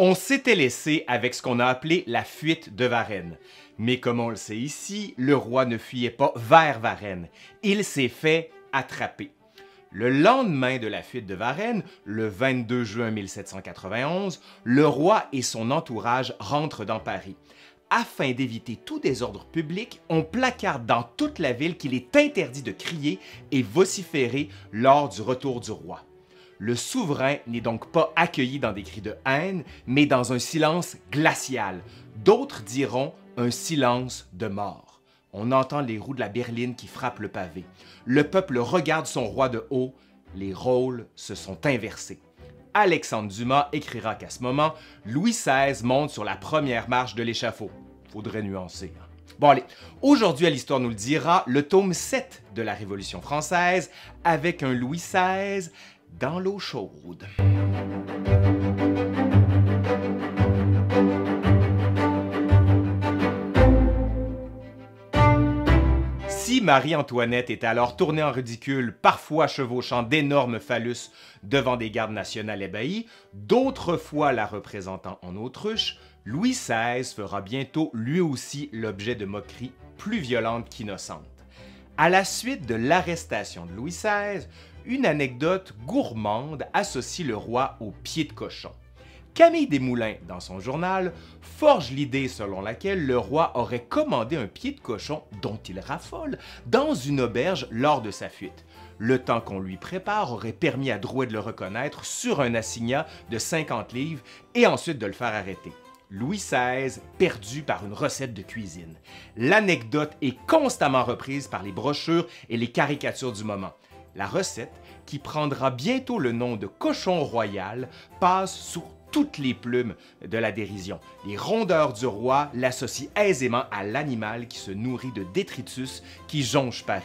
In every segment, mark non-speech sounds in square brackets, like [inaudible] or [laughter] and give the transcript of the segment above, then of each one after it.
On s'était laissé avec ce qu'on a appelé la fuite de Varennes. Mais comme on le sait ici, le roi ne fuyait pas vers Varennes. Il s'est fait attraper. Le lendemain de la fuite de Varennes, le 22 juin 1791, le roi et son entourage rentrent dans Paris. Afin d'éviter tout désordre public, on placarde dans toute la ville qu'il est interdit de crier et vociférer lors du retour du roi. Le souverain n'est donc pas accueilli dans des cris de haine, mais dans un silence glacial. D'autres diront un silence de mort. On entend les roues de la berline qui frappent le pavé. Le peuple regarde son roi de haut. Les rôles se sont inversés. Alexandre Dumas écrira qu'à ce moment, Louis XVI monte sur la première marche de l'échafaud. Faudrait nuancer. Hein. Bon allez, aujourd'hui à l'Histoire nous le dira, le tome 7 de la Révolution française avec un Louis XVI dans l'eau chaude. Si Marie-Antoinette était alors tournée en ridicule, parfois chevauchant d'énormes phallus devant des gardes nationales ébahis, d'autres fois la représentant en autruche, Louis XVI fera bientôt lui aussi l'objet de moqueries plus violentes qu'innocentes. À la suite de l'arrestation de Louis XVI, une anecdote gourmande associe le roi au pied de cochon. Camille Desmoulins, dans son journal, forge l'idée selon laquelle le roi aurait commandé un pied de cochon dont il raffole dans une auberge lors de sa fuite. Le temps qu'on lui prépare aurait permis à Drouet de le reconnaître sur un assignat de 50 livres et ensuite de le faire arrêter. Louis XVI perdu par une recette de cuisine. L'anecdote est constamment reprise par les brochures et les caricatures du moment. La recette, qui prendra bientôt le nom de cochon royal, passe sous toutes les plumes de la dérision. Les rondeurs du roi l'associent aisément à l'animal qui se nourrit de détritus qui jonche Paris.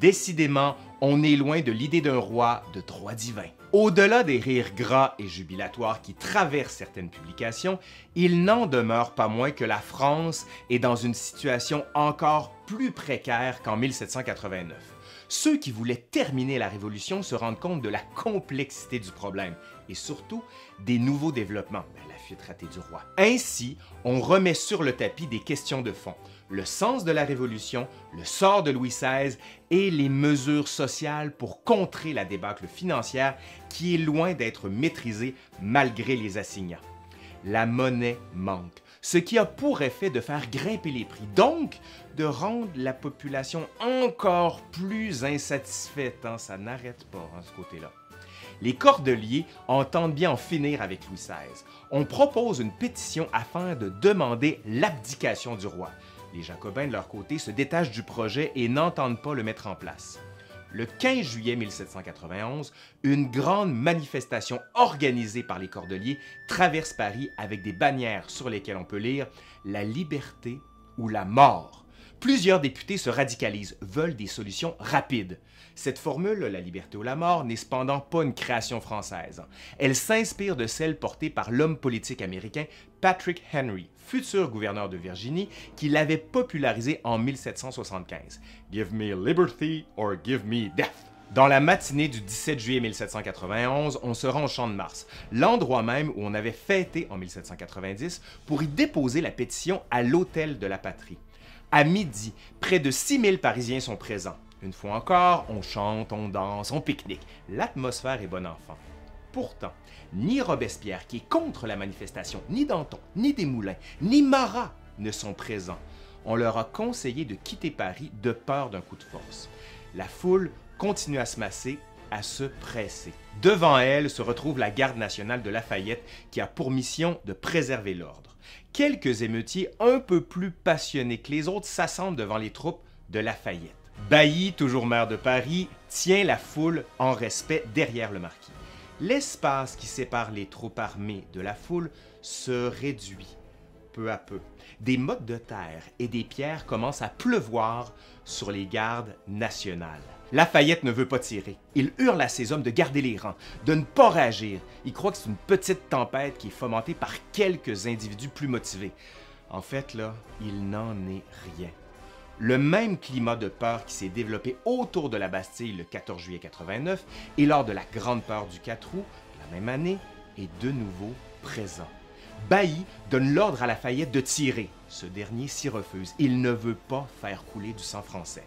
Décidément, on est loin de l'idée d'un roi de droit divin. Au-delà des rires gras et jubilatoires qui traversent certaines publications, il n'en demeure pas moins que la France est dans une situation encore plus précaire qu'en 1789 ceux qui voulaient terminer la Révolution se rendent compte de la complexité du problème et surtout des nouveaux développements, ben, la fuite ratée du roi. Ainsi, on remet sur le tapis des questions de fond, le sens de la Révolution, le sort de Louis XVI et les mesures sociales pour contrer la débâcle financière qui est loin d'être maîtrisée malgré les assignats. La monnaie manque ce qui a pour effet de faire grimper les prix, donc de rendre la population encore plus insatisfaite. Hein. Ça n'arrête pas, hein, ce côté-là. Les Cordeliers entendent bien en finir avec Louis XVI. On propose une pétition afin de demander l'abdication du roi. Les Jacobins, de leur côté, se détachent du projet et n'entendent pas le mettre en place le 15 juillet 1791, une grande manifestation organisée par les Cordeliers traverse Paris avec des bannières sur lesquelles on peut lire La liberté ou la mort Plusieurs députés se radicalisent, veulent des solutions rapides. Cette formule, la liberté ou la mort, n'est cependant pas une création française. Elle s'inspire de celle portée par l'homme politique américain Patrick Henry, futur gouverneur de Virginie, qui l'avait popularisée en 1775. Give me liberty or give me death. Dans la matinée du 17 juillet 1791, on se rend au Champ de Mars, l'endroit même où on avait fêté en 1790 pour y déposer la pétition à l'Hôtel de la Patrie. À midi, près de 6000 Parisiens sont présents. Une fois encore, on chante, on danse, on pique-nique. L'atmosphère est bon enfant. Pourtant, ni Robespierre, qui est contre la manifestation, ni Danton, ni Desmoulins, ni Marat ne sont présents. On leur a conseillé de quitter Paris de peur d'un coup de force. La foule continue à se masser, à se presser. Devant elle se retrouve la garde nationale de Lafayette qui a pour mission de préserver l'ordre quelques émeutiers un peu plus passionnés que les autres s'assemblent devant les troupes de Lafayette. Bailly, toujours maire de Paris, tient la foule en respect derrière le marquis. L'espace qui sépare les troupes armées de la foule se réduit peu à peu. Des mottes de terre et des pierres commencent à pleuvoir sur les gardes nationales. Lafayette ne veut pas tirer. Il hurle à ses hommes de garder les rangs, de ne pas réagir. Il croit que c'est une petite tempête qui est fomentée par quelques individus plus motivés. En fait, là, il n'en est rien. Le même climat de peur qui s'est développé autour de la Bastille le 14 juillet 89 et lors de la Grande Peur du 4 août la même année est de nouveau présent. Bailly donne l'ordre à Lafayette de tirer. Ce dernier s'y refuse. Il ne veut pas faire couler du sang français.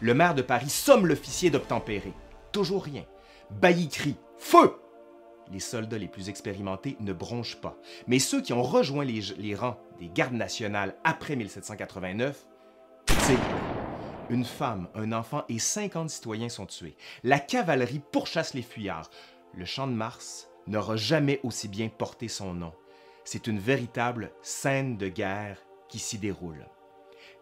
Le maire de Paris somme l'officier d'obtempérer. Toujours rien. Bailly crie Feu Les soldats les plus expérimentés ne bronchent pas, mais ceux qui ont rejoint les, rangs des gardes nationales après 1789 tirent. Une femme, un enfant et 50 citoyens sont tués. La cavalerie pourchasse les fuyards. Le champ de Mars n'aura jamais aussi bien porté son nom. C'est une véritable scène de guerre qui s'y déroule.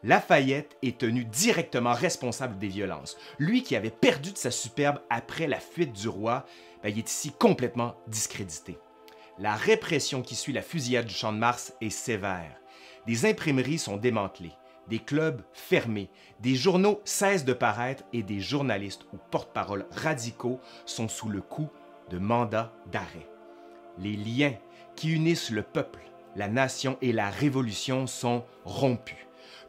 Lafayette est tenu directement responsable des violences. Lui qui avait perdu de sa superbe après la fuite du roi, ben, il est ici complètement discrédité. La répression qui suit la fusillade du Champ de Mars est sévère. Des imprimeries sont démantelées, des clubs fermés, des journaux cessent de paraître et des journalistes ou porte-parole radicaux sont sous le coup de mandats d'arrêt. Les liens qui unissent le peuple, la nation et la révolution sont rompus.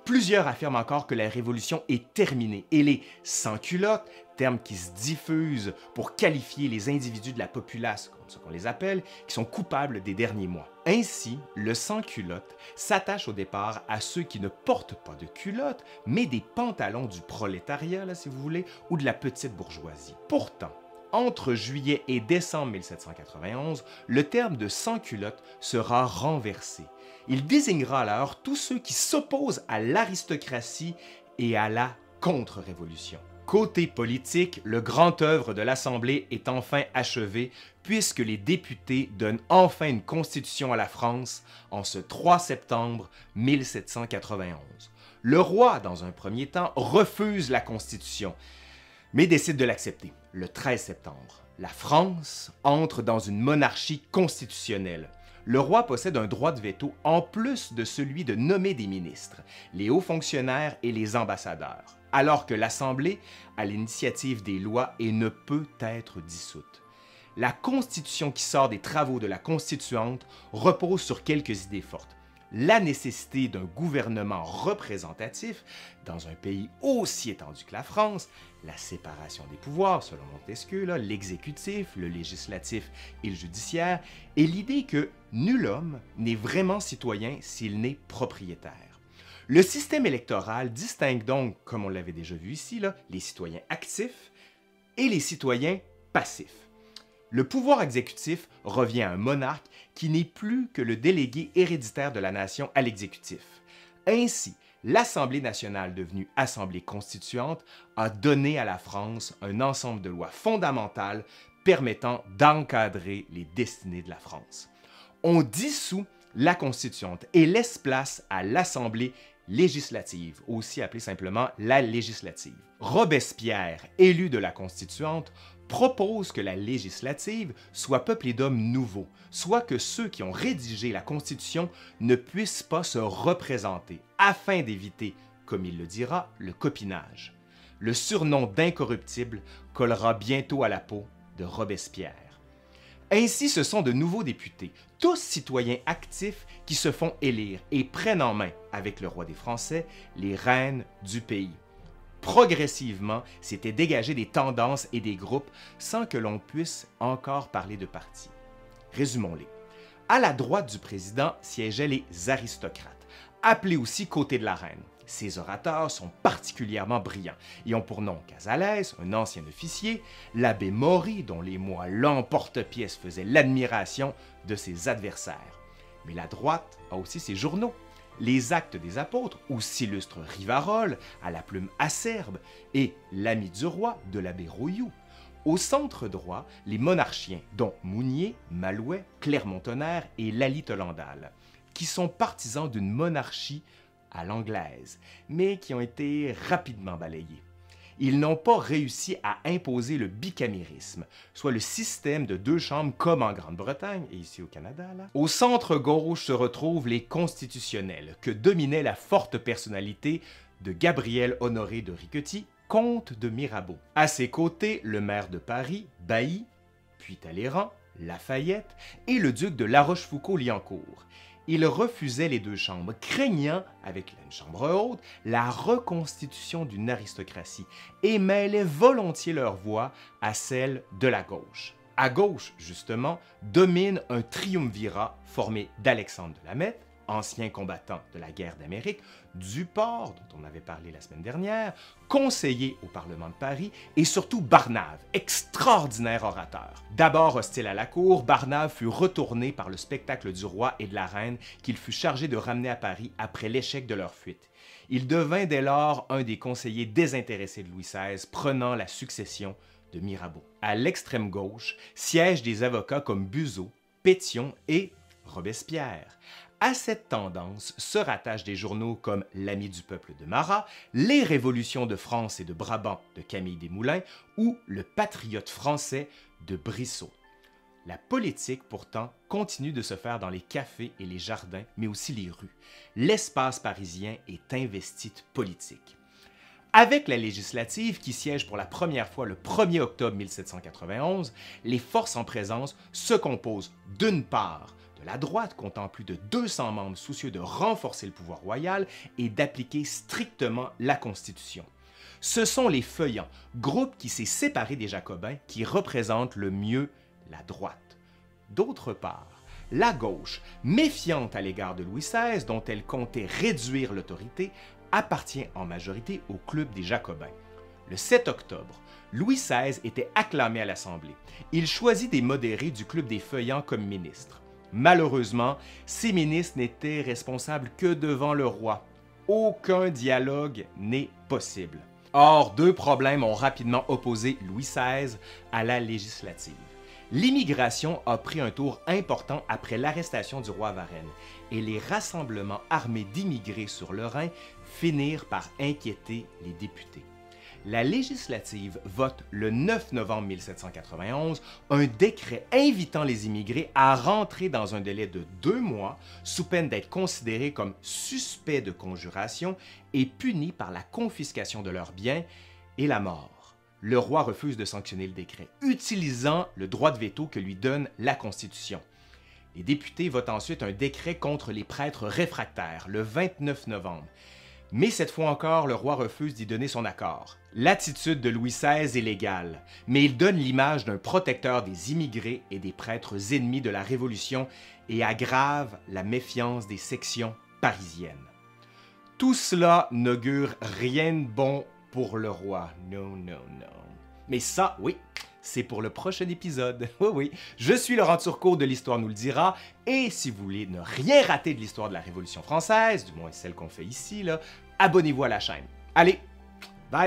Plusieurs affirment encore que la révolution est terminée et les sans-culottes, terme qui se diffuse pour qualifier les individus de la populace, comme ce qu'on les appelle, qui sont coupables des derniers mois. Ainsi, le sans-culotte s'attache au départ à ceux qui ne portent pas de culottes, mais des pantalons du prolétariat, là, si vous voulez, ou de la petite bourgeoisie. Pourtant, entre juillet et décembre 1791, le terme de sans-culotte sera renversé il désignera alors tous ceux qui s'opposent à l'aristocratie et à la contre-révolution. Côté politique, le grand œuvre de l'Assemblée est enfin achevé puisque les députés donnent enfin une constitution à la France en ce 3 septembre 1791. Le roi, dans un premier temps, refuse la constitution, mais décide de l'accepter le 13 septembre. La France entre dans une monarchie constitutionnelle le roi possède un droit de veto en plus de celui de nommer des ministres, les hauts fonctionnaires et les ambassadeurs, alors que l'Assemblée a l'initiative des lois et ne peut être dissoute. La Constitution qui sort des travaux de la Constituante repose sur quelques idées fortes la nécessité d'un gouvernement représentatif dans un pays aussi étendu que la France, la séparation des pouvoirs, selon Montesquieu, l'exécutif, le législatif et le judiciaire, et l'idée que nul homme n'est vraiment citoyen s'il n'est propriétaire. Le système électoral distingue donc, comme on l'avait déjà vu ici, les citoyens actifs et les citoyens passifs. Le pouvoir exécutif revient à un monarque qui n'est plus que le délégué héréditaire de la nation à l'exécutif. Ainsi, l'Assemblée nationale, devenue Assemblée constituante, a donné à la France un ensemble de lois fondamentales permettant d'encadrer les destinées de la France. On dissout la constituante et laisse place à l'Assemblée législative, aussi appelée simplement la législative. Robespierre, élu de la constituante, propose que la législative soit peuplée d'hommes nouveaux, soit que ceux qui ont rédigé la Constitution ne puissent pas se représenter, afin d'éviter, comme il le dira, le copinage. Le surnom d'incorruptible collera bientôt à la peau de Robespierre. Ainsi, ce sont de nouveaux députés, tous citoyens actifs, qui se font élire et prennent en main, avec le roi des Français, les rênes du pays progressivement s'étaient dégagées des tendances et des groupes sans que l'on puisse encore parler de parti. Résumons-les. À la droite du président siégeaient les aristocrates, appelés aussi côté de la reine. Ces orateurs sont particulièrement brillants et ont pour nom Casalès, un ancien officier, l'abbé Maury, dont les mois l'emporte-pièce faisaient l'admiration de ses adversaires. Mais la droite a aussi ses journaux, les actes des apôtres, ou s'illustre Rivarol, à la plume acerbe, et l'ami du roi de l'abbé Rouilloux. Au centre droit, les monarchiens, dont Mounier, Malouet, Clermont-Tonnerre et Lally Tolandal, qui sont partisans d'une monarchie à l'anglaise, mais qui ont été rapidement balayés ils n'ont pas réussi à imposer le bicamérisme, soit le système de deux chambres comme en Grande-Bretagne et ici au Canada. Au centre gauche se retrouvent les constitutionnels, que dominait la forte personnalité de Gabriel Honoré de Riquetti, comte de Mirabeau. À ses côtés, le maire de Paris, Bailly, puis Talleyrand, Lafayette et le duc de La Rochefoucauld-Liancourt il refusait les deux chambres, craignant, avec une chambre haute, la reconstitution d'une aristocratie, et mêlait volontiers leur voix à celle de la gauche. À gauche, justement, domine un triumvirat formé d'Alexandre de Lameth, ancien combattant de la guerre d'Amérique, Duport, dont on avait parlé la semaine dernière, conseiller au Parlement de Paris, et surtout Barnave, extraordinaire orateur. D'abord hostile à la cour, Barnave fut retourné par le spectacle du roi et de la reine qu'il fut chargé de ramener à Paris après l'échec de leur fuite. Il devint dès lors un des conseillers désintéressés de Louis XVI, prenant la succession de Mirabeau. À l'extrême gauche siègent des avocats comme Buzeau, Pétion et Robespierre. À cette tendance se rattachent des journaux comme L'Ami du peuple de Marat, Les Révolutions de France et de Brabant de Camille Desmoulins ou Le Patriote français de Brissot. La politique, pourtant, continue de se faire dans les cafés et les jardins, mais aussi les rues. L'espace parisien est investi de politique. Avec la législative qui siège pour la première fois le 1er octobre 1791, les forces en présence se composent d'une part de la droite comptant plus de 200 membres soucieux de renforcer le pouvoir royal et d'appliquer strictement la Constitution. Ce sont les Feuillants, groupe qui s'est séparé des Jacobins, qui représentent le mieux la droite. D'autre part, la gauche, méfiante à l'égard de Louis XVI, dont elle comptait réduire l'autorité, appartient en majorité au club des Jacobins. Le 7 octobre, Louis XVI était acclamé à l'Assemblée. Il choisit des modérés du club des Feuillants comme ministres. Malheureusement, ces ministres n'étaient responsables que devant le roi. Aucun dialogue n'est possible. Or, deux problèmes ont rapidement opposé Louis XVI à la législative. L'immigration a pris un tour important après l'arrestation du roi Varennes et les rassemblements armés d'immigrés sur le Rhin finirent par inquiéter les députés. La législative vote le 9 novembre 1791 un décret invitant les immigrés à rentrer dans un délai de deux mois sous peine d'être considérés comme suspects de conjuration et punis par la confiscation de leurs biens et la mort le roi refuse de sanctionner le décret, utilisant le droit de veto que lui donne la Constitution. Les députés votent ensuite un décret contre les prêtres réfractaires le 29 novembre. Mais cette fois encore, le roi refuse d'y donner son accord. L'attitude de Louis XVI est légale, mais il donne l'image d'un protecteur des immigrés et des prêtres ennemis de la Révolution et aggrave la méfiance des sections parisiennes. Tout cela n'augure rien de bon pour le roi. Non, non, non. Mais ça, oui, c'est pour le prochain épisode. [laughs] Oui, oui. Je suis Laurent Turcot de l'Histoire nous le dira. Et si vous voulez ne rien rater de l'histoire de la Révolution française, du moins celle qu'on fait ici, abonnez-vous à la chaîne. Allez,